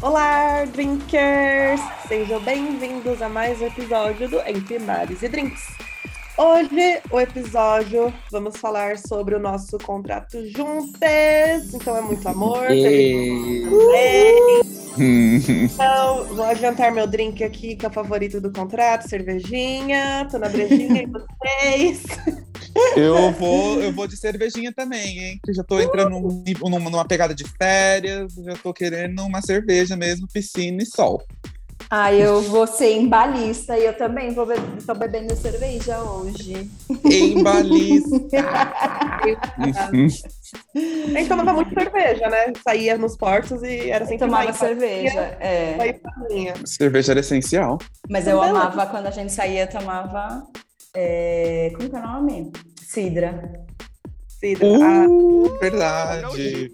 Olá, drinkers! Sejam bem-vindos a mais um episódio do Entre Mares e Drinks. Hoje, o episódio, vamos falar sobre o nosso contrato juntas. Então, é muito amor. Então, vou adiantar meu drink aqui, que é o favorito do contrato, cervejinha. Tô na brejinha e vocês. Eu vou, eu vou de cervejinha também, hein? Que já tô entrando num- numa, numa pegada de férias, já tô querendo uma cerveja mesmo, piscina e sol. Ah, eu vou ser embalista e eu também vou be tô bebendo cerveja hoje. Em balista. A gente tomava muito cerveja, né? Saía nos portos e era sempre tomava cerveja, é. Cerveja era essencial. Mas eu amava quando a gente saía, tomava. É, Como que é o nome? Cidra. Cidra. Ah, Uh, verdade.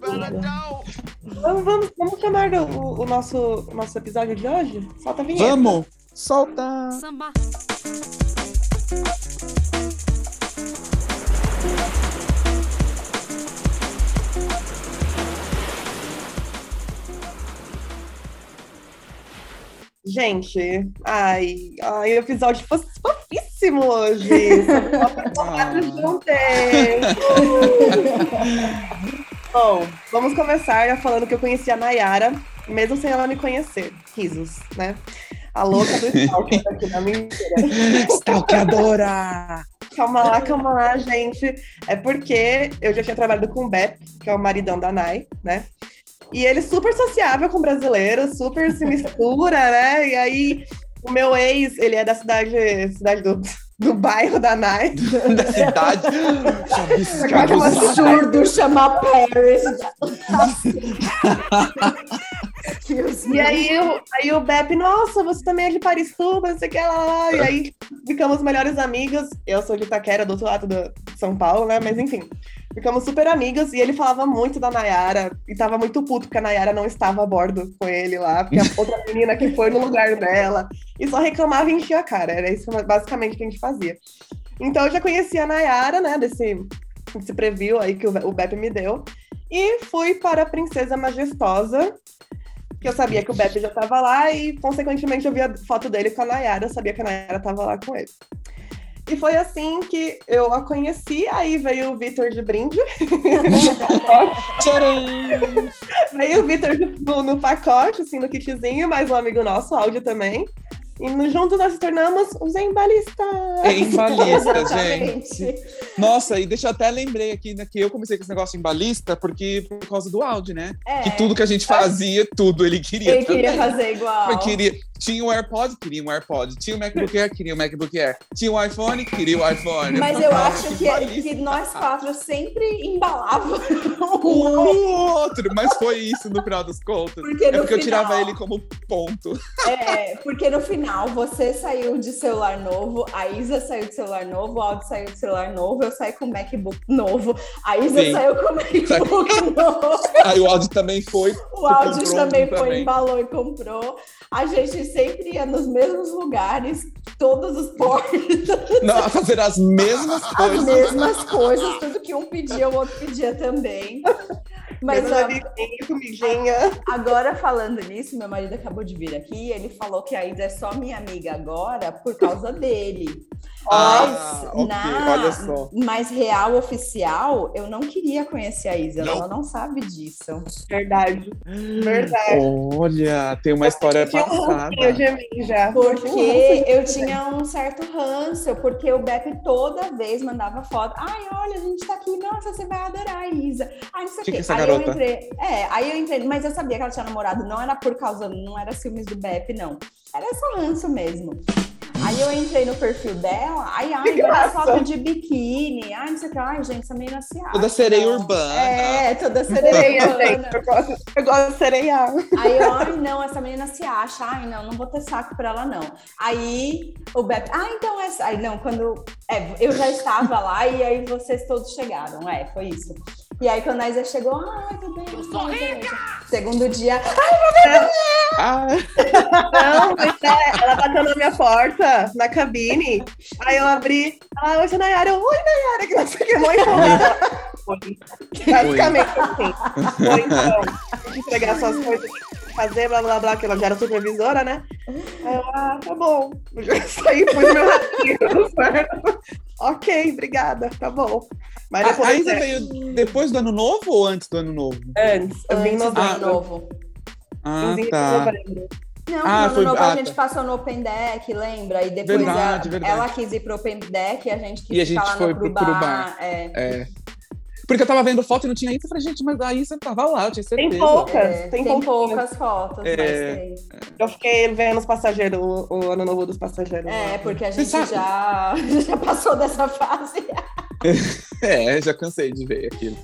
vamos, vamos, vamos chamar o, o nosso, o nosso episódio de hoje? Solta a vinheta. Vamos! Solta! Samba. Gente, ai, ai, o episódio fofíssimo hoje. Ah. Juntei. Bom, vamos começar falando que eu conheci a Nayara, mesmo sem ela me conhecer. Risos, né? A louca do stalker aqui na mentira. Stalkeadora! Calma lá, calma lá, gente. É porque eu já tinha trabalhado com o Bep, que é o maridão da Nai, né? E ele super sociável com brasileiros, super se mistura, né? E aí, o meu ex, ele é da cidade, cidade do, do bairro da Nai. Da cidade. Que absurdo chamar Paris. E aí, o- aí o Bep, nossa, você também é de Parisuba, não sei o que lá. E aí ficamos melhores amigas. Eu sou de Itaquera, do outro lado de São Paulo, né? Mas enfim, ficamos super amigas. E ele falava muito da Nayara. E tava muito puto porque a Nayara não estava a bordo com ele lá. Porque a outra menina que foi no lugar dela. E só reclamava e enchia a cara. Era isso basicamente que a gente fazia. Então eu já conhecia a Nayara, né? Desse, desse preview aí que o, o me deu. E fui para a Princesa Majestosa, que eu sabia que o Beppe já tava lá e, consequentemente, eu vi a foto dele com a Nayara, eu sabia que a Nayara tava lá com ele. E foi assim que eu a conheci, aí veio o Vitor de brinde, veio o Vitor no, no pacote, assim, no kitzinho, mais um amigo nosso, áudio também. E no, juntos nós se tornamos os embalistas. Em balista, Exatamente. gente. Nossa, e deixa eu até lembrei aqui né, que eu comecei com esse negócio em balista porque por causa do áudio, né? É, Que tudo que a gente fazia, tudo ele queria. ele queria também. fazer igual. Eu queria. Tinha o AirPod, queria um AirPod. Tinha o MacBook Air, queria o MacBook Air. Tinha o iPhone, queria o iPhone. Mas eu acho que, que nós quatro sempre embalávamos Um no outro, mas foi isso no final dos contos. Porque é porque eu tirava final- ele como ponto. É, porque no final você saiu de celular novo, a Isa saiu de celular novo, o Aldo saiu de celular novo, eu saí com MacBook novo, a Isa Sim. saiu com MacBook novo, Aí o áudio também foi. o Aldo também um foi, também. embalou e comprou. A gente sempre ia nos mesmos lugares, todos os portos, Não, a fazer as mesmas as coisas. mesmas coisas, tudo que um pedia, o outro pedia também. Mas comidinha. Agora, falando nisso, meu marido acabou de vir aqui. Ele falou que a Isa é só minha amiga agora por causa dele. Ah, Mas, ok, na, olha só. mas real oficial, eu não queria conhecer a Isa. Ela não sabe disso. Verdade. Verdade. Olha, tem uma história um passada. De mim já. Porque eu tinha um certo ranço, porque o Beppe toda vez mandava foto. Ai, olha, a gente tá aqui, nossa, você vai adorar a Isa. Ai, não sei o quê. aí eu garota? entrei. É, aí eu entrei, mas eu sabia que ela tinha namorado, não era por causa, não era ciúmes do Beppe, não. Era só ranço mesmo. Aí eu entrei no perfil dela, aí, ai, Que graça. fotos de biquíni. Ai, não sei o que. Ai, gente, essa menina se acha. Toda sereia urbana. É, toda sereia Sereia, urbana. Eu gosto, eu gosto de sereiar. Aí eu, ai, não, essa menina se acha. Ai, não, não vou ter saco pra ela, não. Aí o Beto, ah, então essa. Aí não, quando. É, eu já estava lá e aí vocês todos chegaram. É, foi isso. E aí quando a Isa chegou, ai, tudo bem. Eu sou rica! Segundo dia, Ah, Não, mas é, ela bateu na minha porta, na cabine. Aí eu abri. Ela, oi, Nayara. Eu, oi, Nayara, que não sei o que, mó empolgada. Foi. Basicamente assim. Foi, então, entregar suas coisas, fazer, blá, blá, blá, que ela já era supervisora, né? Aí eu, ah, tá bom. Eu já saí, pus meu ratinho, certo. Ok, obrigada, tá bom. Mas a, a depois, Isa é, veio depois do ano novo ou antes do ano novo? antes, eu vim do ano novo. Ah, 15 de tá. novembro. Não, Ah, no ano foi- novo ah, a gente tá. passou no Open Deck, lembra? E depois Verdade, ela, verdade. ela quis ir pro Open Deck e a gente quis E a gente lá foi no pro Crubar. Crubar. É. É. Porque eu tava vendo foto e não tinha Isa. Eu falei, gente, mas a Isa tava lá, eu tinha certeza. Tem poucas, É, tem, tem poucas fotos, É. mas tem. Eu fiquei vendo os passageiros, o, o ano novo dos passageiros. É, porque a Você gente já, já passou dessa fase. É, já cansei de ver aquilo.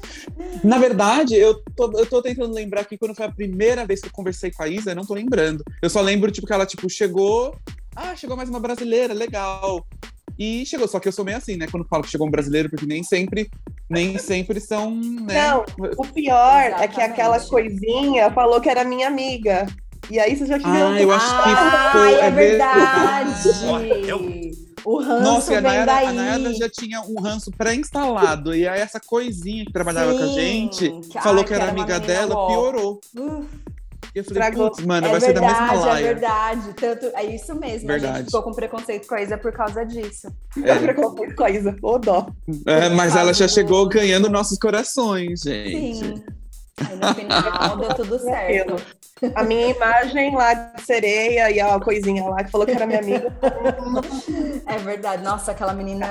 Na verdade, eu tô, eu tô tentando lembrar aqui quando foi a primeira vez que eu conversei com a Isa, eu não tô lembrando. Eu só lembro, tipo, que ela, tipo, chegou. Ah, chegou mais uma brasileira, legal. E chegou, só que eu sou meio assim, né? Quando falo que chegou um brasileiro, porque nem sempre, nem sempre são, né? Não, o pior é que Exatamente. aquela coisinha falou que era minha amiga. E aí você já queria. Ah, eu acho que Ah, foi. é verdade. verdade. O ranço Nossa, e a Nayara, daí. a Nayara já tinha um ranço pré-instalado. E aí essa coisinha que trabalhava com a Sim, gente, que- falou ai, que era que era amiga dela, bom. piorou. Uh, E eu falei, putz, mano, é vai ser da mesma verdade, é laia. verdade. Tanto, é isso mesmo. A Verdade. gente ficou com preconceito com a Isa por causa disso. É. preconceito com a Isa. Ô dó. É, mas ela já chegou ganhando nossos corações, gente. Sim. No final deu tudo certo. A minha imagem lá de sereia e a coisinha lá que falou que era minha amiga. É verdade. Nossa, aquela menina.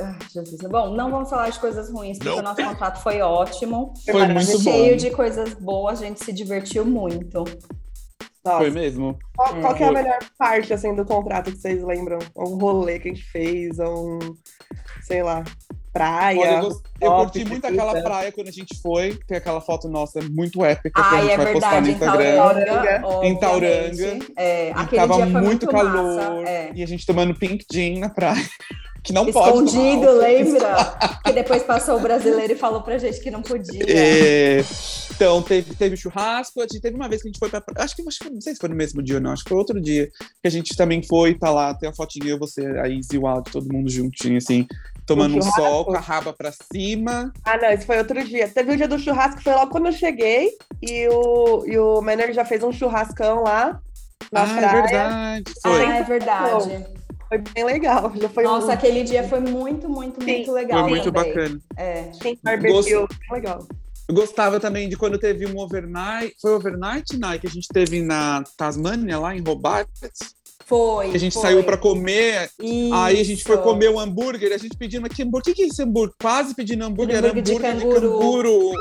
Ah, Jesus. Bom, não vamos falar de coisas ruins, porque o nosso contrato foi ótimo. Foi muito Cheio bom. de coisas boas, a gente se divertiu muito. Nossa, Foi mesmo? qual, qual que é a Foi. melhor parte assim, do contrato que vocês lembram? Um rolê que a gente fez, um, sei lá, praia. Olha, eu, gost- eu curti muito pizza. aquela praia quando a gente foi. Tem aquela foto nossa muito épica que a gente é vai postar no verdade, em Instagram. Tauranga. Em Tauranga. É, E tava muito, muito calor. Massa, é. E a gente tomando pink gin na praia. Que não pode tomar Escondido, lembra? que depois passou o brasileiro e falou pra gente que não podia. É, então, teve, teve churrasco. A gente teve uma vez que a gente foi pra. Acho que, acho que não sei se foi no mesmo dia ou não. Acho que foi outro dia que a gente também foi. Tá lá, tem a fotinha eu, você, a Izzy e o Aldo, todo mundo juntinho, assim, tomando um sol com a raba pra cima. Ah, não, esse foi outro dia. Teve o dia do churrasco, foi logo quando eu cheguei. E o, e o Manner já fez um churrascão lá na ah, é praia. verdade. Foi. Ah, é verdade. Foi bem legal. Já foi Nossa, um aquele dia foi muito, muito, Sim, muito legal. Foi muito também. bacana. É. Sim, barbecue. Bem legal. Eu gostava também de quando teve um overnight. Foi overnight, Nai, que a gente teve na Tasmânia, lá em Hobart. Foi. Que a gente foi. saiu pra comer. Aí a gente foi Isso. comer o hambúrguer. A gente pedindo aqui, hambúrguer. O que, que é esse hambúrguer? Quase pedindo hambúrguer. Era Hambúrguer de hambúrguer de canguru. canguru.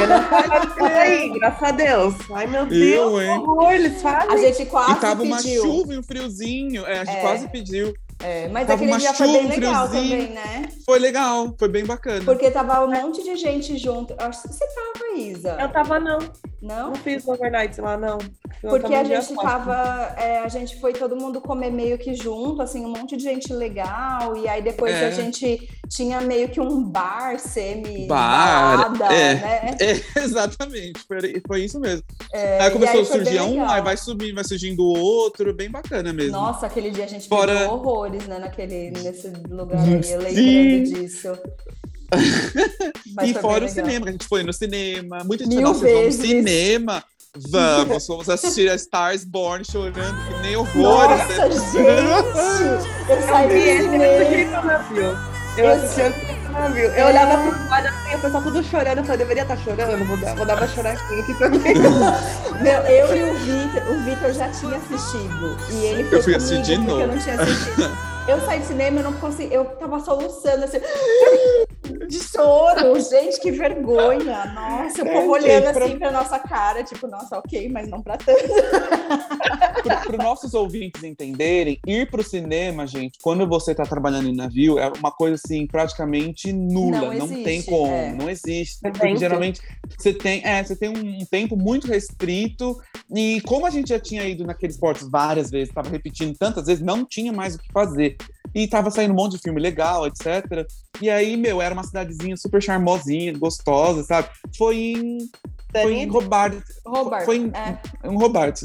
Eu não tava aí, graças a Deus. Ai, meu Eu, Deus, hein? que horror, eles fazem. A gente quase E tava uma pediu. chuva e um friozinho. É, a gente É. quase pediu. É, mas Tava aquele dia foi bem legal também, né? Foi legal, foi bem bacana. Porque tava um monte de gente junto. Eu Acho que você tava, Isa. Eu tava, não. Não? Não fiz overnight lá, não. Eu Porque a gente quatro. tava. é, a gente foi todo mundo comer meio que junto, assim, um monte de gente legal. E aí depois É. a gente tinha meio que um bar semi Bar, é. né? É, exatamente, foi, foi isso mesmo. É, aí começou e a surgir um, aí vai subindo, vai surgindo outro, bem bacana mesmo. Nossa, aquele dia a gente Fora- brigou horrores, né? Naquele, nesse lugar aí, eu lembrando disso. Mas e fora o cinema, que a gente foi no cinema. Muita gente falou, nossa, vamos no vezes. cinema. Vamos, vamos assistir a Stars Born chorando, que nem horrores. Nossa, gente! Eu saí do cinema. Navio. Eu Eu assisti antes do Navio. Eu olhava pro lado assim, o pessoal tudo chorando. Eu falei, deveria estar chorando, vou dar, vou dar uma choradinha aqui também. Meu, eu e o Vitor, o Vitor já tinha assistido. E ele foi Eu fui comigo assistir de porque novo. eu não tinha assistido. Eu saí do cinema, eu não consegui, eu tava soluçando assim. de choro. Gente, que vergonha. Nossa, o É, povo gente, olhando pra- assim pra nossa cara, tipo, nossa, ok, mas não pra tanto. Para os nossos ouvintes entenderem, ir para o cinema, gente, quando você está trabalhando em navio, é uma coisa assim praticamente nula. Não Não, existe, tem como, é. não existe. Porque geralmente você tem, é, você tem um tempo muito restrito. E como a gente já tinha ido naqueles portos várias vezes, estava repetindo tantas vezes, não tinha mais o que fazer. E tava saindo um monte de filme legal, etc. E aí, meu, era uma cidadezinha super charmosinha, gostosa, sabe? Foi em, foi em Robert, Foi em- é,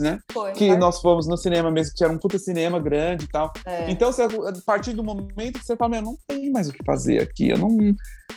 né? foi. que nós fomos no cinema mesmo, que era um puta cinema grande e tal. É. Então, você, a partir do momento que você fala, meu, não tem mais o que fazer aqui, eu não.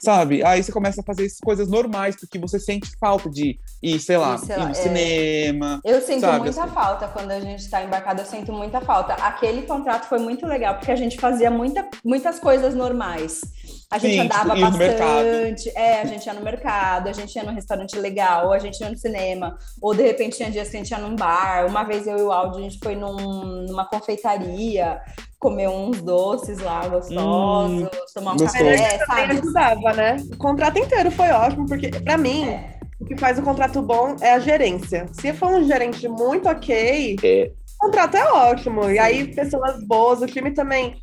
Sabe? Aí você começa a fazer essas coisas normais, porque você sente falta de ir, sei lá, Ir, sei ir lá, no é. cinema. Eu sinto Sabe, muita assim. falta quando a gente está embarcado, eu sinto muita falta. Aquele contrato foi muito legal, porque a gente fazia muita, muitas coisas normais. A gente Sim, andava tipo, ir no mercado. bastante, é, a gente ia no mercado, a gente ia num restaurante legal, a gente ia no cinema, ou de repente tinha dias que a gente ia num bar. Uma vez eu e o Aldo, a gente foi num- numa confeitaria, comer uns doces lá gostosos, tomar um gostoso. café, também sabe? ajudava, né? O contrato inteiro foi ótimo, porque pra mim, É. o que faz o contrato bom é a gerência. Se for um gerente muito ok, É. o contrato é ótimo. E aí, pessoas boas, o time também.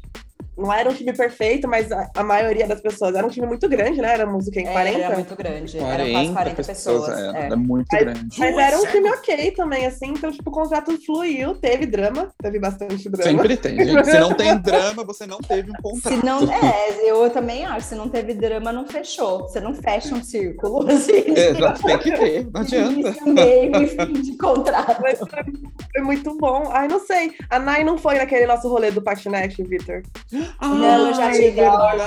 Não era um time perfeito, mas a, a maioria das pessoas era um time muito grande, né? Éramos o quê? em 40? Era muito grande, eram quase 40 pessoas. é, é. é muito Mas- grande. Mas era um time ok também, assim. Então, tipo, o contrato fluiu, teve drama, teve bastante drama. Sempre tem, gente. Se não tem drama, você não teve um contrato. Se não, é, eu também acho, se não teve drama, não fechou. Você não fecha um círculo, assim. É, tem que ter, não adianta. Meio fim de contrato. Mas foi, foi muito bom. Ai, não sei. A Nai não foi naquele nosso rolê do patinete, Vitor. Não, eu já é tive verdade.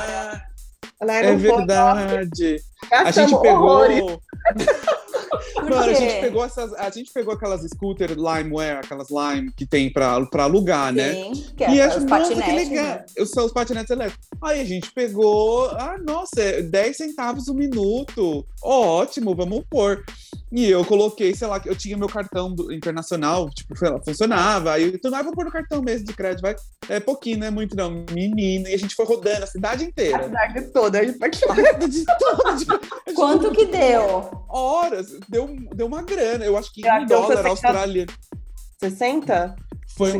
A Nai É não foi. verdade. A gente pegou. Mano, a gente pegou essas. A gente pegou aquelas scooter Limeware, aquelas Lime que tem pra, pra alugar, né? Sim, que é e acho, os patinetes. que legal. né? Sou os patinetes elétricos. Aí a gente pegou, ah, nossa, é 10 centavos o minuto. Ótimo, vamos pôr. E eu coloquei, sei lá, eu tinha meu cartão do- internacional, tipo, lá, funcionava. Aí eu, ah, vou pôr no cartão mesmo de crédito, vai. É pouquinho, não é muito não. Menino. E a gente foi rodando a cidade A inteira. cidade toda. A gente pode de todo, de- a gente Quanto que deu? horas, deu, deu uma grana. Eu acho que Já um dólar 60. australiano. 60? Foi,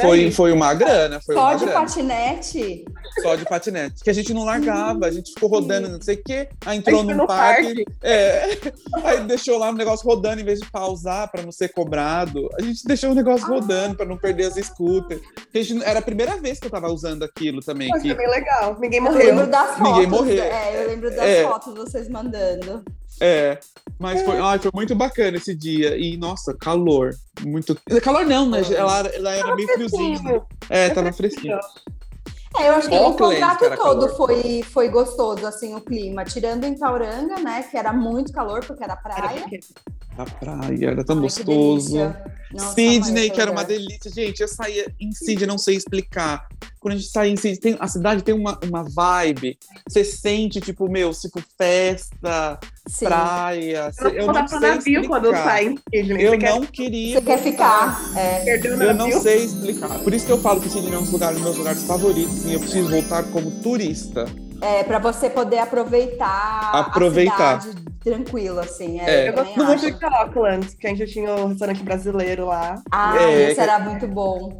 foi, foi uma grana, foi Só uma de grana. patinete? Só de patinete. Que a gente não largava, a gente ficou rodando, não sei o quê. Aí entrou num no parque. É, aí deixou lá o negócio rodando em vez de pausar para não ser cobrado. A gente deixou o negócio rodando para não perder as scooters. A gente- era a primeira vez que eu tava usando aquilo também. Mas Que, foi bem legal. Ninguém Eu morreu. lembro das fotos. Ninguém morreu. É, eu lembro das É. fotos vocês mandando. é, mas foi, ai, foi muito bacana esse dia. E, nossa, calor. Muito. Calor não, né? Ela, ela era meio friozinho. É, tava fresquinho. É, eu acho que o contrato todo calor. foi, foi gostoso, assim, o clima. Tirando em Tauranga, né, que era muito calor, porque era praia. A praia era tão Ai, que gostoso. delícia. Nossa, Sydney, que era uma delícia. Gente, eu saía em Sydney, não sei explicar. Quando a gente sai tem- a cidade tem uma, uma vibe. Você sente, tipo, meu, tipo, festa, Sim. praia. Eu Eu não não pro navio quando explicar. sai em Sydney. Eu quer não queria. Você quer ficar? É. Eu não sei explicar. Por isso que eu falo que Sydney é um dos lugares, meus lugares favoritos. E eu preciso voltar como turista. É, pra você poder aproveitar, Aproveitar. a cidade tranquila, assim. É. É, Eu gosto muito de Auckland, que a gente tinha o restaurante brasileiro lá. Ah, É, esse era muito bom.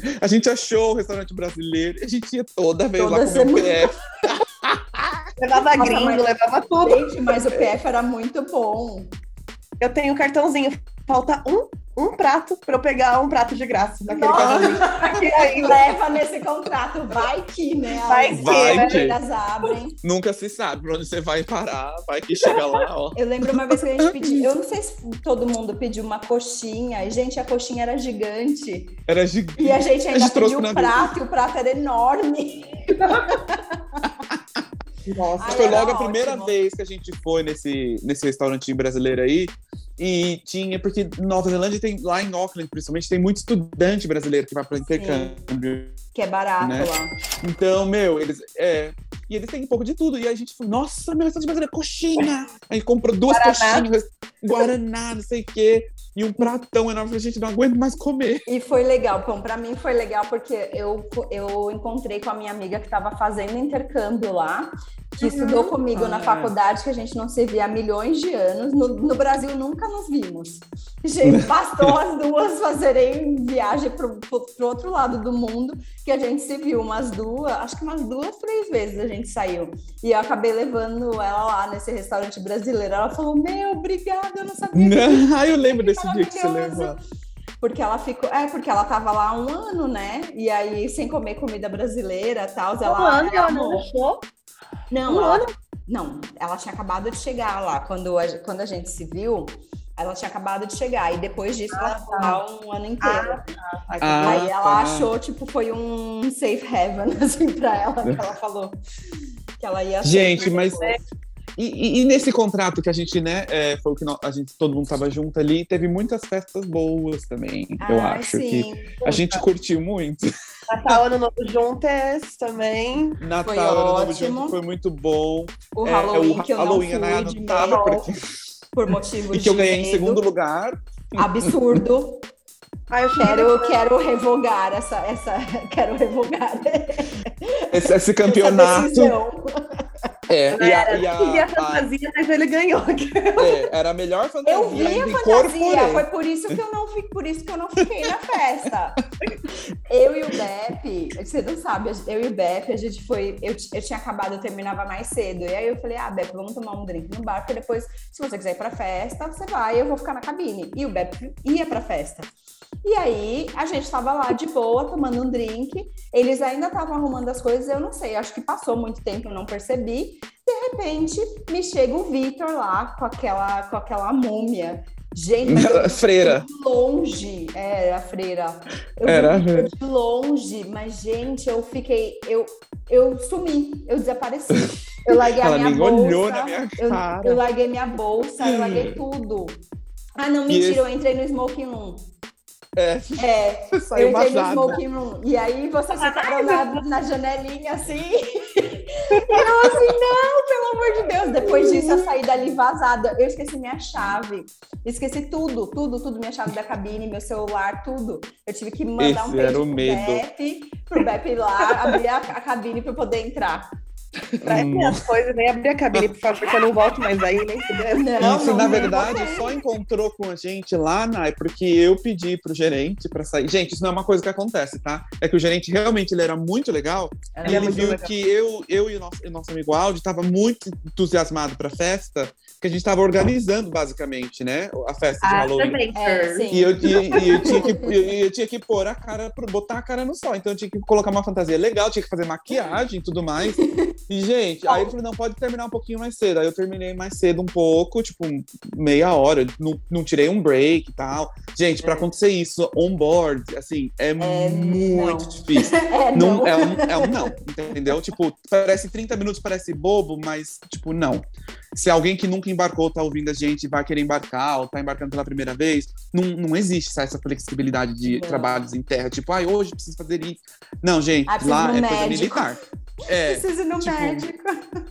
A gente achou o restaurante brasileiro. A gente ia toda vez Toda lá comer semana. PF. Levava Nossa, gringo, levava tudo. Gente, mas o PF era muito bom. Eu tenho um cartãozinho. Falta um, um prato pra eu pegar um prato de graça naquele. Aqui ainda. Leva nesse contrato, vai que, né? Vai As que, Vai né? que. Elas abrem. Nunca se sabe pra onde você vai parar. Vai que chega lá, ó. Eu lembro uma vez que a gente pediu, eu não sei se todo mundo pediu uma coxinha, e gente, a coxinha era gigante. Era gigante. E a gente ainda gente trouxe pediu o prato, e o prato era enorme. Nossa. Ai, Foi logo a primeira ótimo. vez que a gente foi nesse, nesse restaurantinho brasileiro aí. E tinha, porque Nova Zelândia tem, lá em Auckland, principalmente, tem muito estudante brasileiro que vai para intercâmbio. Que é barato Né? lá. Então, meu, eles. É. E eles têm um pouco de tudo. E aí a gente falou, nossa, meu restaurante brasileiro, coxinha! Aí comprou duas Guaraná. coxinhas, Guaraná, não sei o quê. E um pratão enorme. Eu falei, gente, não aguento mais comer. E foi legal, bom, pra mim foi legal porque eu, eu encontrei com a minha amiga que estava fazendo intercâmbio lá que estudou comigo na Ah, é. faculdade, que a gente não se via há milhões de anos. No, no Brasil nunca nos vimos. Gente, bastou as duas fazerem viagem para o outro lado do mundo, que a gente se viu umas duas, acho que umas duas, três vezes a gente saiu. E eu acabei levando ela lá nesse restaurante brasileiro. Ela falou: Meu, obrigada, eu não sabia que Ah, eu lembro desse Maravilhoso. porque ela ficou. É, porque ela tava lá um ano, né? E aí, sem comer comida brasileira e tal. Um Ela, ano ela ela não deixou? Não, Um ela, ano? não, ela tinha acabado de chegar lá. Quando a, quando a gente se viu, ela tinha acabado de chegar. E depois disso, ela ficou lá um ano inteiro. Ah, aí ela tá. achou, tipo, foi um safe heaven, assim, pra ela, que ela falou. Que ela ia ser Gente, mas- depois. E, e- e nesse contrato que a gente, né, é, foi o que nó- a gente, todo mundo tava junto ali, teve muitas festas boas também, eu Ai, acho que sim. a gente curtiu muito. Natal, Ano Novo juntas também. Natal, Foi Ano Novo ótimo. junto, foi muito bom. O É, Halloween, o que eu Halloween, não fui de não tava, medo, porque... por motivos E que eu de ganhei em medo. segundo lugar. Absurdo. Ai, eu Quero, quero revogar essa, essa. Quero revogar Esse, esse essa campeonato. É, e a, e a- a- fantasia, mas ele ganhou. é, era a melhor fantasia. Eu vi a fantasia, foi por isso que eu não fi- por isso que eu não fiquei na festa. Eu e o Bep, você não sabe, eu e o Bep, a gente foi, eu, eu tinha acabado, eu terminava mais cedo. E aí eu falei: "Ah, Bep, vamos tomar um drink no bar, porque depois, se você quiser ir pra festa, você vai, eu vou ficar na cabine". E o Bep ia pra festa. E aí, a gente tava lá de boa, tomando um drink. Eles ainda estavam arrumando as coisas, eu não sei, acho que passou muito tempo, eu não percebi. De repente, me chega o Victor lá com aquela, com aquela múmia. Gente, mas eu Freira. de longe, é, a freira. Eu Era, é. de longe, mas gente, eu fiquei, eu, eu sumi, eu desapareci. Eu larguei a minha bolsa. olhou na minha eu, cara. eu larguei minha bolsa, eu larguei tudo. Ah, não, mentira, eu entrei no smoking room. É, É, eu saiu entrei no vazada. smoking room. E aí vocês ficaram na, na janelinha assim. E eu assim, não, pelo amor de Deus. Depois disso, eu saí dali vazada. Eu esqueci minha chave. Esqueci tudo, tudo, tudo. Minha chave da cabine, meu celular, tudo. Eu tive que mandar um Esse beijo era o pro medo. Bep, pro Bep ir lá, abrir a, a cabine pra eu poder entrar. Traz minhas coisas, nem abrir a cabine, por favor, que eu não volto mais aí, nem. Não, Isso, não, na verdade, só encontrou com a gente lá, Nai, porque eu pedi pro gerente pra sair. Gente, isso não é uma coisa que acontece, tá? É que o gerente realmente ele era muito legal. Era e ele muito viu legal. que eu, eu e o nosso, e nosso amigo Aldi tava muito entusiasmado pra festa, que a gente tava organizando, basicamente, né? A festa de Ah, Halloween. também, É. E eu, e- e eu tinha que, e eu tinha que pôr a cara, pro- botar a cara no sol. Então eu tinha que colocar uma fantasia legal, tinha que fazer maquiagem e tudo mais. E, gente, aí ele falou: não, pode terminar um pouquinho mais cedo. Aí eu terminei mais cedo um pouco, tipo, meia hora. Eu Não, não tirei um break e tal. Gente, pra acontecer isso on board, assim, é, muito não. difícil. É, Não, não. é, um, é um não, entendeu? Tipo, parece 30 minutos, parece bobo, mas, tipo, não. Se alguém que nunca embarcou tá ouvindo a gente vai querer embarcar ou tá embarcando pela primeira vez, não, não existe sabe, essa flexibilidade de Não. trabalhos em terra. Tipo, ai, hoje preciso fazer isso. Não, gente, Ah, lá é coisa militar. É, Preciso ir no tipo, médico.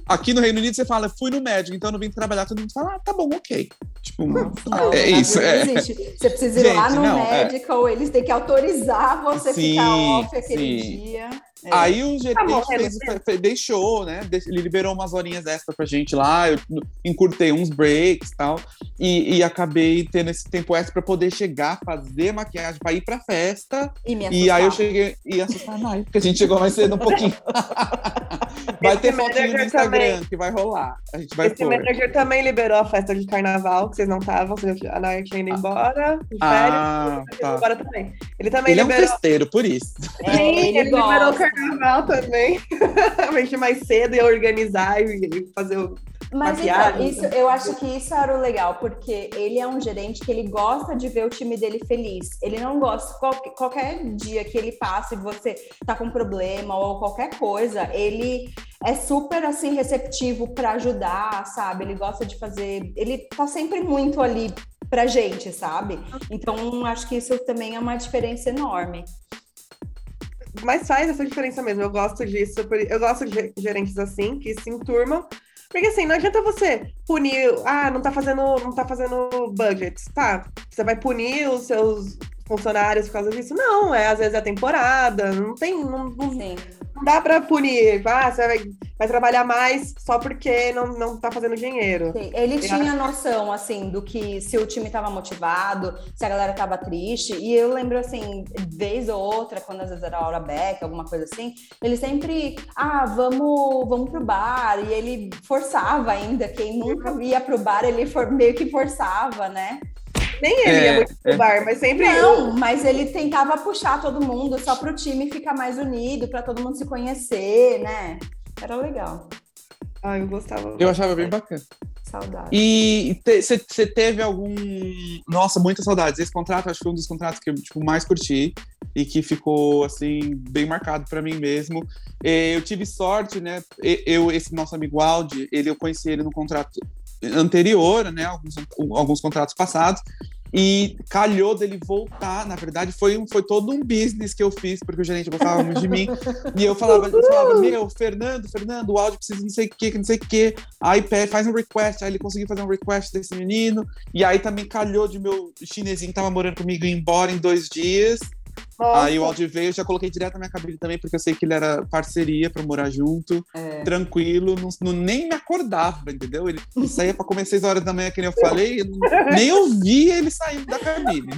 aqui no Reino Unido você fala, fui no médico, então eu não vim trabalhar, todo mundo fala, ah, tá bom, ok. Tipo, Não, é no Brasil isso, não é. existe. Você precisa ir lá Gente, no não, é. médico, ou eles têm que autorizar você Sim, ficar off aquele sim. dia. É. Aí o GT Tá bom, fez- fe- fe- deixou, né? Ele liberou umas horinhas extra pra gente lá, eu encurtei uns breaks e tal, e, e acabei tendo esse tempo extra pra poder chegar, fazer maquiagem pra ir pra festa. E, me E aí eu cheguei e assustar a Nai, porque a gente chegou mais cedo um pouquinho. vai ter fotinho no Instagram também. que vai rolar. A gente vai Esse pôr. manager também liberou a festa de carnaval, que vocês não estavam, a Naya tinha ido embora, de férias, Ah, vocês tá. embora também. Ele também Ele é um liberou. festeiro, por isso. É, Sim, ele ele, liberou o gosta. Carnaval também. Mexer mais cedo e organizar e fazer o. Mas então, isso, eu acho que isso era o legal, porque ele é um gerente que ele gosta de ver o time dele feliz. Ele não gosta, qual- qualquer dia que ele passa e você tá com problema ou qualquer coisa, ele é super assim receptivo para ajudar, sabe? Ele gosta de fazer, ele tá sempre muito ali pra gente, sabe? Então acho que isso também é uma diferença enorme. Mas faz essa diferença mesmo. Eu gosto disso. Eu gosto de ge- gerentes assim, que se enturmam. Porque assim, não adianta você punir, ah, não tá fazendo, não tá fazendo budget. Tá, você vai punir os seus funcionários por causa disso? Não, é às vezes é temporada, não tem. Não, não-. Não dá pra punir. Ah, você vai, vai trabalhar mais só porque não, não tá fazendo dinheiro. Sim, Ele tinha noção, assim, do que se o time tava motivado, se a galera tava triste. E eu lembro, assim, vez ou outra, quando às vezes era a hora back, alguma coisa assim, ele sempre, ah, vamos, vamos pro bar. E ele forçava ainda. Quem nunca ia pro bar, ele for, meio que forçava, né? Nem ele É, ia muito pro é. bar, mas sempre Não, mas ele tentava puxar todo mundo só pro time ficar mais unido, pra todo mundo se conhecer, né? Era legal. Ai, eu gostava. Eu achava bem bacana. Saudade. E você teve algum. Nossa, muitas saudades. Esse contrato, acho que foi um dos contratos que eu tipo, mais curti e que ficou, assim, bem marcado para mim mesmo. Eh, Eu tive sorte, né? Eu, esse nosso amigo Aldi, ele, eu conheci ele no contrato anterior, né? Alguns, alguns contratos passados. E calhou dele voltar. Na verdade, foi, foi todo um business que eu fiz, porque o gerente gostava muito de mim. E eu falava, eu falava, meu, Fernando, Fernando, o áudio precisa de não sei o que, que não sei o que. Aí faz um request, aí ele conseguiu fazer um request desse menino. E aí também calhou de meu chinesinho que tava morando comigo ir embora em dois dias. Nossa, Aí o áudio veio, eu já coloquei direto na minha cabine também, porque eu sei que ele era parceria pra morar junto, É. tranquilo, não, não- nem me acordava, entendeu? Ele, saía pra comer seis horas da manhã, que nem eu falei, eu não- nem ouvia ele saindo da cabine.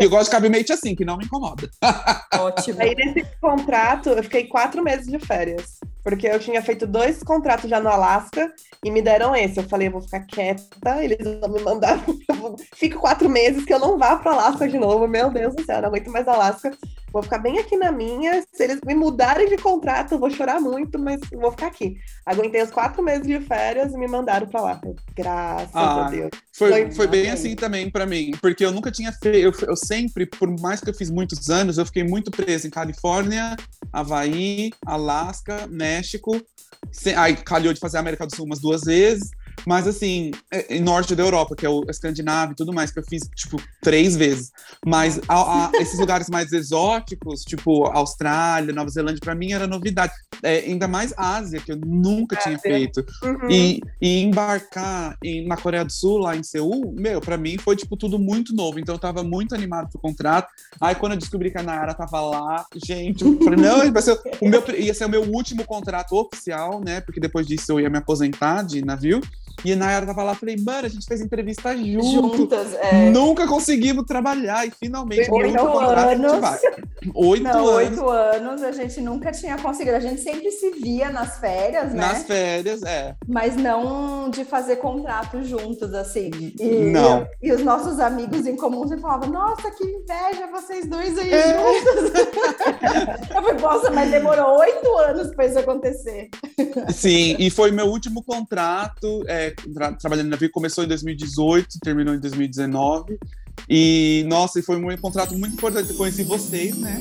E eu gosto de cabimate assim, que não me incomoda. Ótimo. Aí nesse contrato, eu fiquei quatro meses de férias. Porque eu tinha feito dois contratos já no Alasca e me deram esse. Eu falei, eu vou ficar quieta, eles vão me mandar. Fico quatro meses que eu não vá para Alasca de novo. Meu Deus do céu, não aguento mais Alasca. Vou ficar bem aqui na minha. Se eles me mudarem de contrato, eu vou chorar muito, mas vou ficar aqui. Aguentei os quatro meses de férias e me mandaram para lá. Graças Ah, a Deus. Foi, Foi- foi bem assim também pra mim, porque eu nunca tinha feito. Eu, eu sempre, por mais que eu fiz muitos anos, eu fiquei muito preso em Califórnia, Havaí, Alasca, México. Se- Aí calhou de fazer a América do Sul umas duas vezes. Mas assim, é- em norte da Europa, que é o Escandinávia e tudo mais, que eu fiz, tipo, três vezes. Mas a- a- esses lugares mais exóticos, tipo Austrália, Nova Zelândia, pra mim era novidade. É, ainda mais Ásia, que eu nunca tinha feito. Uhum. E, e embarcar em- na Coreia do Sul, lá em Seul, meu, pra mim foi, tipo, tudo muito novo. Então eu tava muito animado pro contrato. Aí quando eu descobri que a Nayara tava lá, gente, eu falei, não, vai ser o meu, ia ser o meu último contrato oficial, né? Porque depois disso eu ia me aposentar de navio. E a Nayara tava lá, falei, mano, a gente fez entrevista junto. Juntas, é. Nunca conseguimos trabalhar e finalmente Oito anos. Oito Não, anos. oito anos a gente nunca tinha conseguido. A gente sempre se via nas férias, né? Nas férias, é. Mas não de fazer contrato juntos, assim. E, Não. E, e os nossos amigos em comum sempre falavam, nossa, que inveja vocês dois aí É. juntos. Eu falei, nossa, mas demorou oito anos para isso acontecer. Sim, e foi meu último contrato, é, tra- trabalhando na navio, começou em 2018, terminou em 2019. E, nossa, foi um contrato muito importante. Eu conheci vocês, né?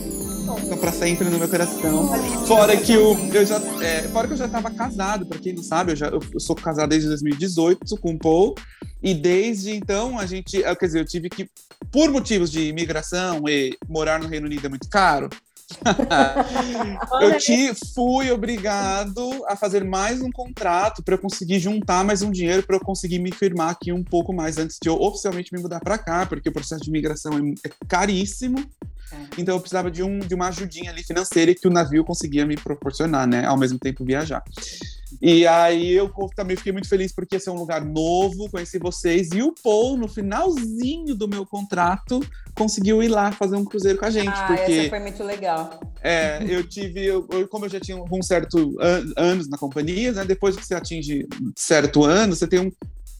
Estão pra sempre no meu coração. Fora que eu, eu já, é, fora que eu já estava casado, para quem não sabe, eu, já, eu, eu sou casado desde 2018 com o Paul. E desde então a gente, quer dizer, eu tive que, por motivos de imigração e morar no Reino Unido é muito caro, eu te, fui obrigado a fazer mais um contrato para eu conseguir juntar mais um dinheiro para eu conseguir me firmar aqui um pouco mais antes de eu oficialmente me mudar para cá, porque o processo de imigração é, é caríssimo. Então eu precisava de, um, de uma ajudinha ali financeira que o navio conseguia me proporcionar, né? Ao mesmo tempo viajar. E aí eu também fiquei muito feliz porque esse é um lugar novo, conheci vocês. E o Paul, no finalzinho do meu contrato, conseguiu ir lá fazer um cruzeiro com a gente. Ah, porque essa foi muito legal. é, eu tive, eu, eu- como eu já tinha alguns certos anos na companhia, né, depois que você atinge certo ano, você tem um,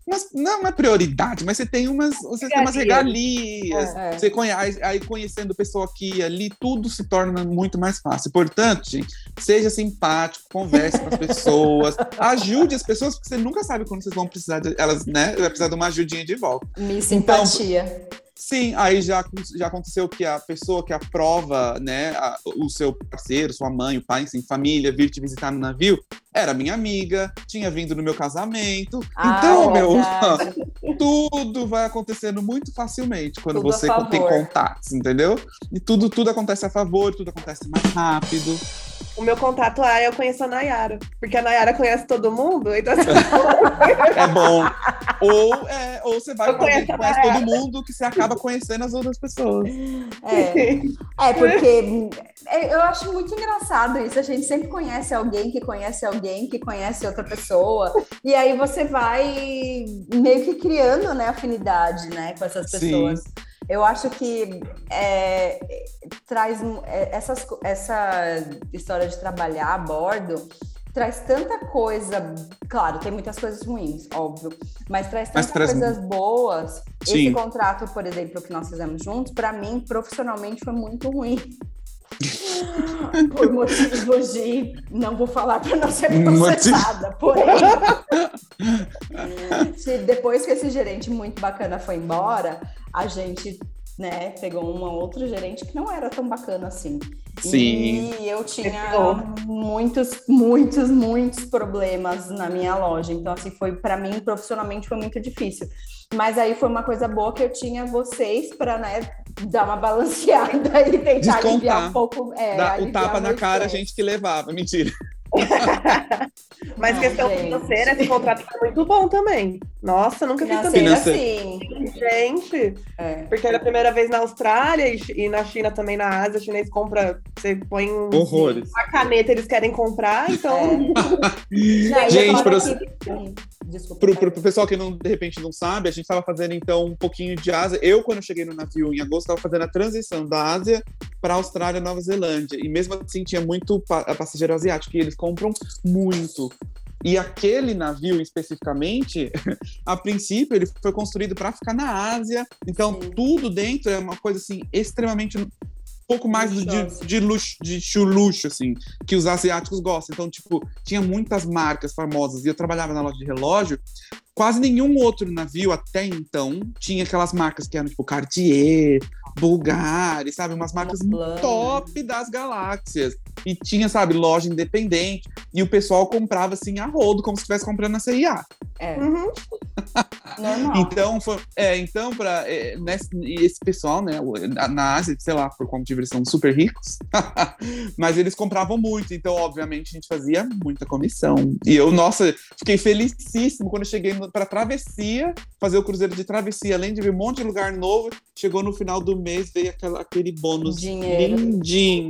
umas, não uma prioridade, mas você tem umas, você tem umas regalias. É. Você conhece, aí conhecendo pessoa aqui ali, tudo se torna muito mais fácil. Portanto, gente, seja simpático, converse com as pessoas, ajude as pessoas, porque você nunca sabe quando vocês vão precisar, de, elas, né, vai precisar de uma ajudinha de volta. Miss Então, Simpatia. Sim, aí já, já aconteceu que a pessoa que aprova, né, a- o seu parceiro, sua mãe, o pai, enfim, família, vir te visitar no navio, era minha amiga, tinha vindo no meu casamento. Ah, então, meu, verdade. tudo vai acontecendo muito facilmente quando Tudo você tem contatos, entendeu? E tudo, tudo acontece a favor, tudo acontece mais rápido. O meu contato é eu conheço a Nayara. Porque a Nayara conhece todo mundo, então assim, É bom. Ou, é, ou você vai Eu com alguém que conhece a todo mundo que você acaba conhecendo as outras pessoas. É, é porque é, eu acho muito engraçado isso. A gente sempre conhece alguém que conhece alguém que conhece outra pessoa. E aí você vai meio que criando né, afinidade né, com essas Sim. Eu acho que é, traz é, essas, essa história de trabalhar a bordo traz tanta coisa. Claro, tem muitas coisas ruins, óbvio, mas traz tantas traz- coisas boas. Sim. Esse contrato, por exemplo, que nós fizemos juntos, para mim, profissionalmente, foi muito ruim. Por motivos de. Não vou falar para não ser processada, porém. se depois que esse gerente muito bacana foi embora, a gente né, pegou um outro gerente que não era tão bacana assim. Sim. E eu tinha muitos, muitos, muitos problemas na minha loja. Então, assim, foi para mim, profissionalmente, foi muito difícil. Mas aí foi uma coisa boa que eu tinha vocês para né, dar uma balanceada e tentar Descontar. aliviar um pouco. É, Dá o tapa na cara, a gente que levava. Mentira. Mas Não, questão gente. financeira, esse contrato foi muito bom também. Nossa, nunca fiz também. Financeira, Financeira. sim. Gente, É. porque era a primeira vez na Austrália e, e na China também, na Ásia, o chinês compra, você põe um, Horrores. uma caneta, eles querem comprar, então. Aí, Gente, pro, pro pessoal que não, de repente não sabe, a gente estava fazendo então um pouquinho de Ásia. Eu, quando cheguei no navio em agosto, estava fazendo a transição da Ásia para a Austrália e Nova Zelândia. E mesmo assim tinha muito pa passageiro asiático e eles compram muito. E aquele navio especificamente, a princípio, ele foi construído para ficar na Ásia. Então, Sim. tudo dentro é uma coisa assim extremamente um pouco mais de, de luxo, de luxo, assim, que os asiáticos gostam. Então, tipo, tinha muitas marcas famosas. E eu trabalhava na loja de relógio. Quase nenhum outro navio até então tinha aquelas marcas que eram, tipo, Cartier, Bulgari, sabe? Umas marcas Montblanc. top das galáxias. E tinha, sabe, loja independente. E o pessoal comprava, assim, a rodo, como se estivesse comprando na CIA. É, Uhum. Normal. Então, foi, é, então para esse pessoal, né, na, Ásia, sei lá, por como eles são super ricos, mas eles compravam muito, então, obviamente, a gente fazia muita comissão. E eu, nossa, fiquei felicíssimo quando cheguei para travessia, fazer o cruzeiro de travessia, além de ver um monte de lugar novo, chegou no final do mês, veio aquela, aquele bônus Dinheiro. lindinho.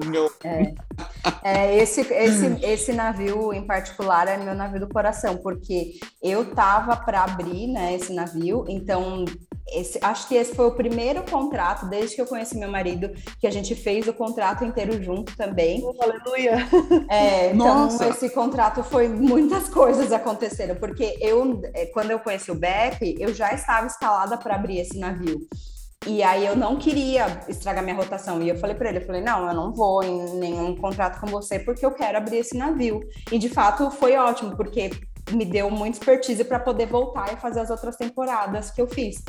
É, esse, esse, esse navio em particular é meu navio do coração, porque eu tava para abrir né, esse navio, então esse, acho que esse foi o primeiro contrato, desde que eu conheci meu marido, que a gente fez o contrato inteiro junto também. Aleluia. É, então, Nossa. esse contrato foi muitas coisas aconteceram, porque eu, eh, quando eu conheci o Beck, eu já estava escalada para abrir esse navio. E aí eu não queria estragar minha rotação. E eu falei para ele, eu falei, não, eu não vou em nenhum contrato com você porque eu quero abrir esse navio. E de fato foi ótimo, porque me deu muito expertise para poder voltar e fazer as outras temporadas que eu fiz.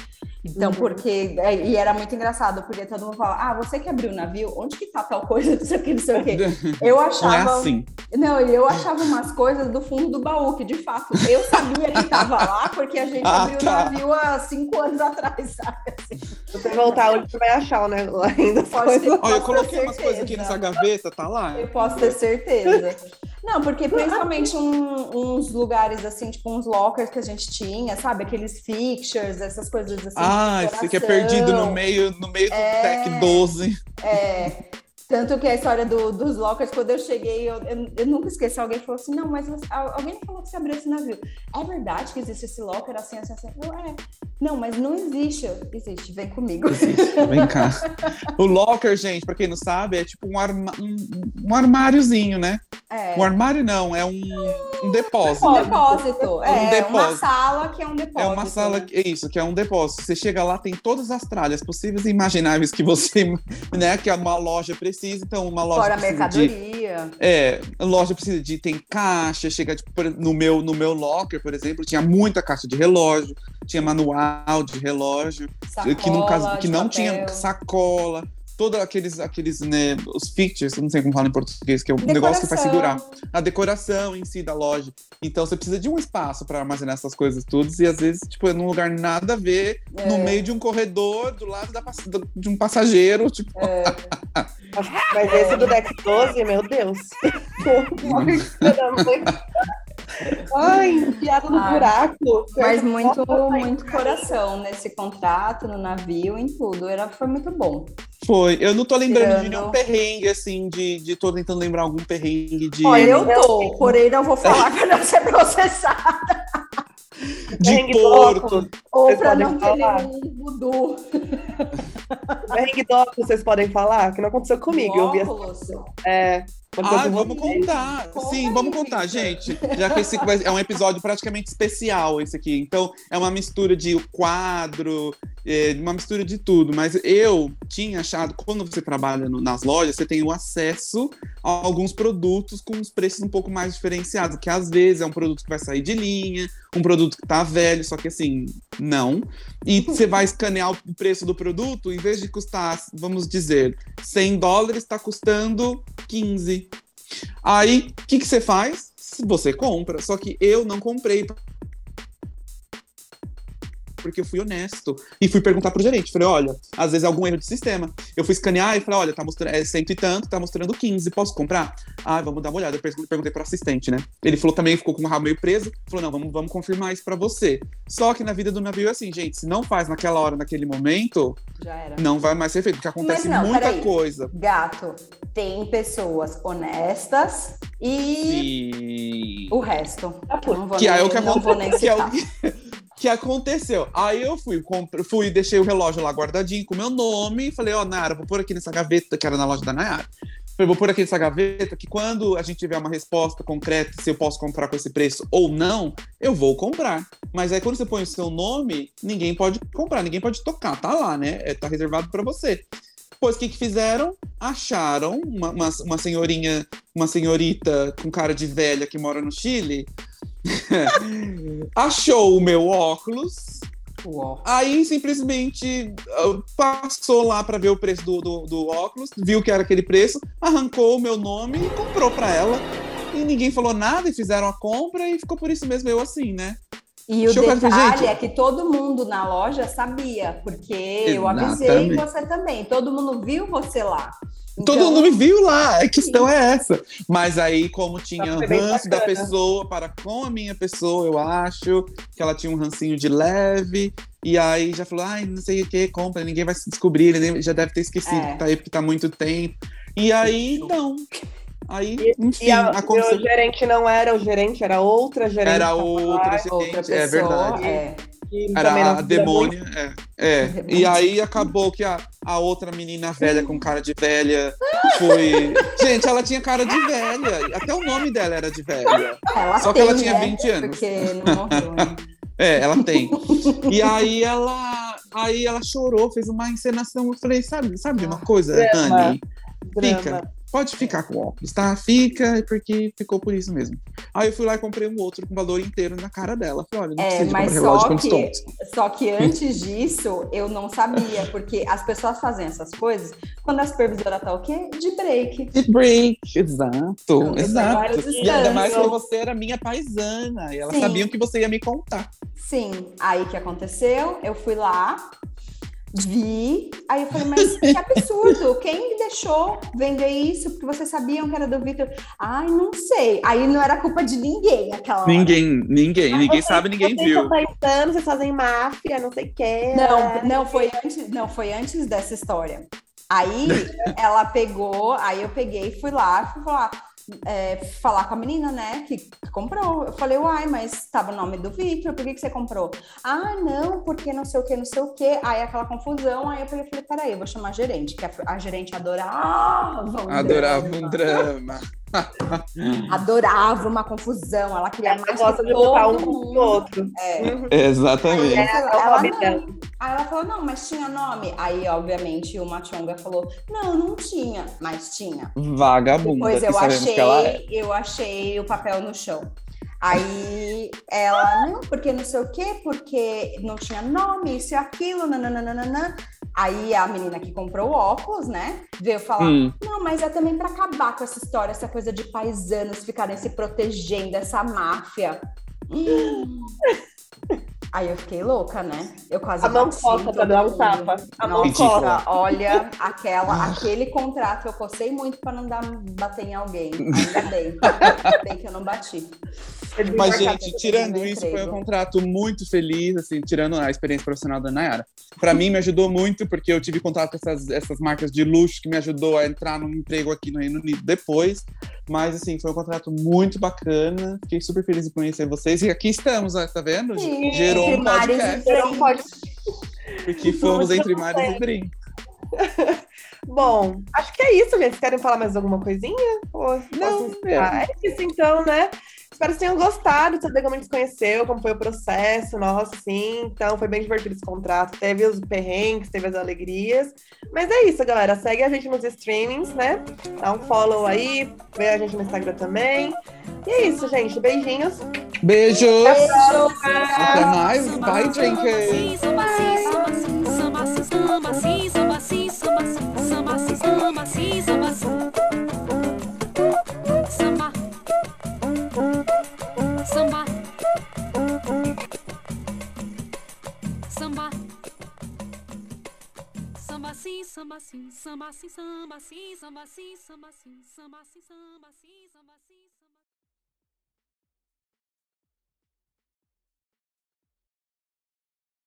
Então, porque. é, E era muito engraçado, porque todo mundo fala: ah, você que abriu o navio, onde que tá tal coisa, não sei o que, não sei o que. Eu Não é achava. assim. Não, e eu achava umas coisas do fundo do baú, que de fato eu sabia que estava lá, porque a gente Ah, abriu tá. o navio há cinco anos atrás, sabe? Assim, Se você voltar hoje, você vai achar, né? Ainda as Pode ser. Olha, eu ter coloquei umas coisas aqui certeza. nessa gaveta, tá lá? eu posso ter certeza. Não, porque principalmente um- uns lugares assim, tipo uns lockers que a gente tinha, sabe? Aqueles fixtures, essas coisas assim. Ah, você fica decoração. perdido no meio, no meio do É. deck 12. É, tanto que a história do- dos lockers, quando eu cheguei, eu, eu- eu nunca esqueci. Alguém falou assim: não, mas você- al- alguém falou que você abriu esse navio. É verdade que existe esse locker assim, assim, assim? Eu, é. Não, mas não existe. Existe, vem comigo. Vem cá. O locker, gente, pra quem não sabe, é tipo um, arma- um, um armáriozinho, né? É. Um armário não, é um, um depósito. Um depósito. É, Um uma depósito. sala que é um depósito. É uma sala, né? é isso, que é um depósito. Você chega lá, tem todas as tralhas possíveis e imagináveis que você, né, que uma loja precisa. Então, uma loja Fora precisa de mercadoria. É, a loja precisa de tem caixa, chega tipo, por- no meu no meu locker, por exemplo, tinha muita caixa de relógio, tinha manual de relógio, Sacola, que, de não papel. tinha sacola, todos aqueles, aqueles, né, os features, não sei como fala em português, que é o negócio que faz segurar. A decoração em si da loja. Então você precisa de um espaço para armazenar essas coisas todas, e às vezes, tipo, é num lugar nada a ver, É. no meio de um corredor, do lado da, de um passageiro, tipo. É. Mas esse do Dex 12, meu Deus. Ai, enfiado no Ai, buraco. Mas muito, muito coração nesse contrato, no navio, em tudo. Era, foi muito bom. Foi. Eu não tô lembrando de nenhum perrengue, assim, de, de. Tô tentando lembrar algum perrengue de. Olha, eu tô, porém não vou falar pra não ser processada. de porto. Ou Vocês pra podem não ter falar. nenhum voodoo. Perrengue doc, vocês podem falar? Que não aconteceu comigo. Eu vi essa. É, Ah, vamos contar. Conta Sim, vamos contar, gente. Já que esse é um episódio praticamente especial, esse aqui. Então, é uma mistura de quadro, é, uma mistura de tudo. Mas eu tinha achado, quando você trabalha no- nas lojas, você tem o acesso alguns produtos com os preços um pouco mais diferenciados. Que às vezes é um produto que vai sair de linha, um produto que tá velho, só que assim, não. E você vai escanear o preço do produto, em vez de custar, vamos dizer, 100 dólares, está custando 15. Aí, o que, que você faz? Você compra. Só que eu não comprei. Porque eu fui honesto. E fui perguntar pro gerente. Falei, olha, às vezes é algum erro de sistema. Eu fui escanear e falei, olha, tá mostrando, é cento e tanto, tá mostrando 15, posso comprar? Ah, vamos dar uma olhada. Eu pergun- perguntei pro assistente, né? Ele falou também, ficou com o rabo meio preso. Falou, não, vamos, vamos confirmar isso pra você. Só que na vida do navio é assim, gente, se não faz naquela hora, naquele momento, não vai mais ser feito, porque acontece não, muita peraí. coisa. Gato, tem pessoas honestas e E... o resto. Ah, pô, Não vou Que nem, é o que não vou nem que, é o que, que aconteceu. Aí eu fui, compre- fui, deixei o relógio lá guardadinho com meu nome e falei, ó, Nara, vou pôr aqui nessa gaveta, que era na loja da Nayara. Falei, vou pôr aqui nessa gaveta que quando a gente tiver uma resposta concreta se eu posso comprar com esse preço ou não, eu vou comprar. Mas aí quando você põe o seu nome, ninguém pode comprar, ninguém pode tocar, tá lá, né? É, tá reservado para você. Pois o que, que fizeram? Acharam uma, uma, uma senhorinha, uma senhorita com cara de velha que mora no Chile. Achou o meu óculos, aí simplesmente passou lá para ver o preço do, do, do óculos, viu que era aquele preço, arrancou o meu nome e comprou para ela. E ninguém falou nada e fizeram a compra e ficou por isso mesmo eu assim, né? E o Deixa falar, detalhe é que todo mundo na loja sabia, porque eu avisei Exatamente. você também. Todo mundo viu você lá. Todo Então, mundo me viu lá, a questão é essa. Mas aí, como tinha ranço da pessoa para com a minha pessoa, eu acho que ela tinha um rancinho de leve. E aí já falou, ai, não sei o que, compra, ninguém vai se descobrir, ele já deve ter esquecido É. que tá aí porque tá muito tempo. E aí, não. Aí, enfim, E a, aconteceu. o gerente não era o gerente, era outra gerente. Era outra gente, outra pessoa, é verdade. é. Que Era a demônia, é. é. Demônia. E aí acabou que a, a outra menina velha com cara de velha foi. Gente, ela tinha cara de velha. Até o nome dela era de velha. Ela Só que ela tem, tinha né? 20 anos. Porque não morreu, né? É, ela tem. E aí ela. Aí ela chorou, fez uma encenação. Eu falei, sabe, sabe de uma coisa. Dani? Drama. Fica. Pode ficar com óculos, tá? Fica, porque ficou por isso mesmo. Aí eu fui lá e comprei um outro com valor inteiro na cara dela. Falei, olha, não É, mas só que, só que antes disso, eu não sabia, porque as pessoas fazem essas coisas quando a supervisora tá o quê? De break. De break, exato, Então, exato. E ainda mais que você era minha paisana. E elas Sim. sabiam que você ia me contar. Sim, aí o que aconteceu? Eu fui lá, vi, aí eu falei, mas que absurdo, quem me deixou vender isso? Porque vocês sabiam que era do Victor. Ai, não sei. Aí não era culpa de ninguém aquela hora. Ninguém, ninguém, ninguém Vocês- sabe, ninguém vocês viu. estão pensando, vocês fazem máfia, não sei o quê. Não, não foi antes, não foi antes dessa história. Aí ela pegou, aí eu peguei e fui lá, fui falar, é, falar com a menina, né, que, comprou. Eu falei, uai, mas estava o nome do Victor, por que, que você comprou? Ah, não, porque não sei o que, não sei o que. Aí aquela confusão, aí eu falei, peraí, eu vou chamar a gerente, que a, a gerente adorava um Adorava drama. um drama. Adorava uma confusão, ela queria Ela mais gosta que de um todo com o mundo. outro. É. Uhum. Exatamente. Aí É, ela, é ela não. Aí ela falou, não, mas tinha nome. Aí, obviamente, o Machonga falou, não, não tinha, mas tinha. Vagabunda, Depois eu achei, que ela é. eu achei o papel no chão. Aí ela, não, porque não sei o quê, porque não tinha nome, isso e aquilo, nananana. Aí a menina que comprou o óculos, né, veio falar: Hum. não, mas é também para acabar com essa história, essa coisa de paisanos ficarem se protegendo, essa máfia. Hum. Aí eu fiquei louca, né? Eu quase A mão coça pra dar um tapa. A mão coça. olha, aquela, aquele contrato eu cocei muito para não dar bater em alguém. Ainda bem. Ainda bem que eu não bati. Mas, gente, pra tirando isso, foi um contrato muito feliz, assim, tirando a experiência profissional da Nayara. Pra mim, me ajudou muito, porque eu tive contato com essas, essas marcas de luxo que me ajudou a entrar num emprego aqui no Reino Unido depois. Mas, assim, foi um contrato muito bacana. Fiquei super feliz de conhecer vocês. E aqui estamos, ó, tá vendo? Sim, Gerou um podcast. Você não pode Porque fomos entre mares e drinks. Bom, acho que é isso, gente. Vocês querem falar mais alguma coisinha? Ou Não, encerrar? é. isso então, né? Espero que tenham gostado de saber como a gente se conheceu, como foi o processo nosso, sim. Então, foi bem divertido esse contrato. Teve os perrengues, teve as alegrias. Mas é isso, galera. Segue a gente nos streamings, né? Dá um follow aí, vê a gente no Instagram também. E é isso, gente. Beijinhos. Beijos! Beijo. Até mais! Bye, drinkers! Samba assim, samba assim, samba assim, samba assim, samba assim, samba assim, samba assim, samba assim.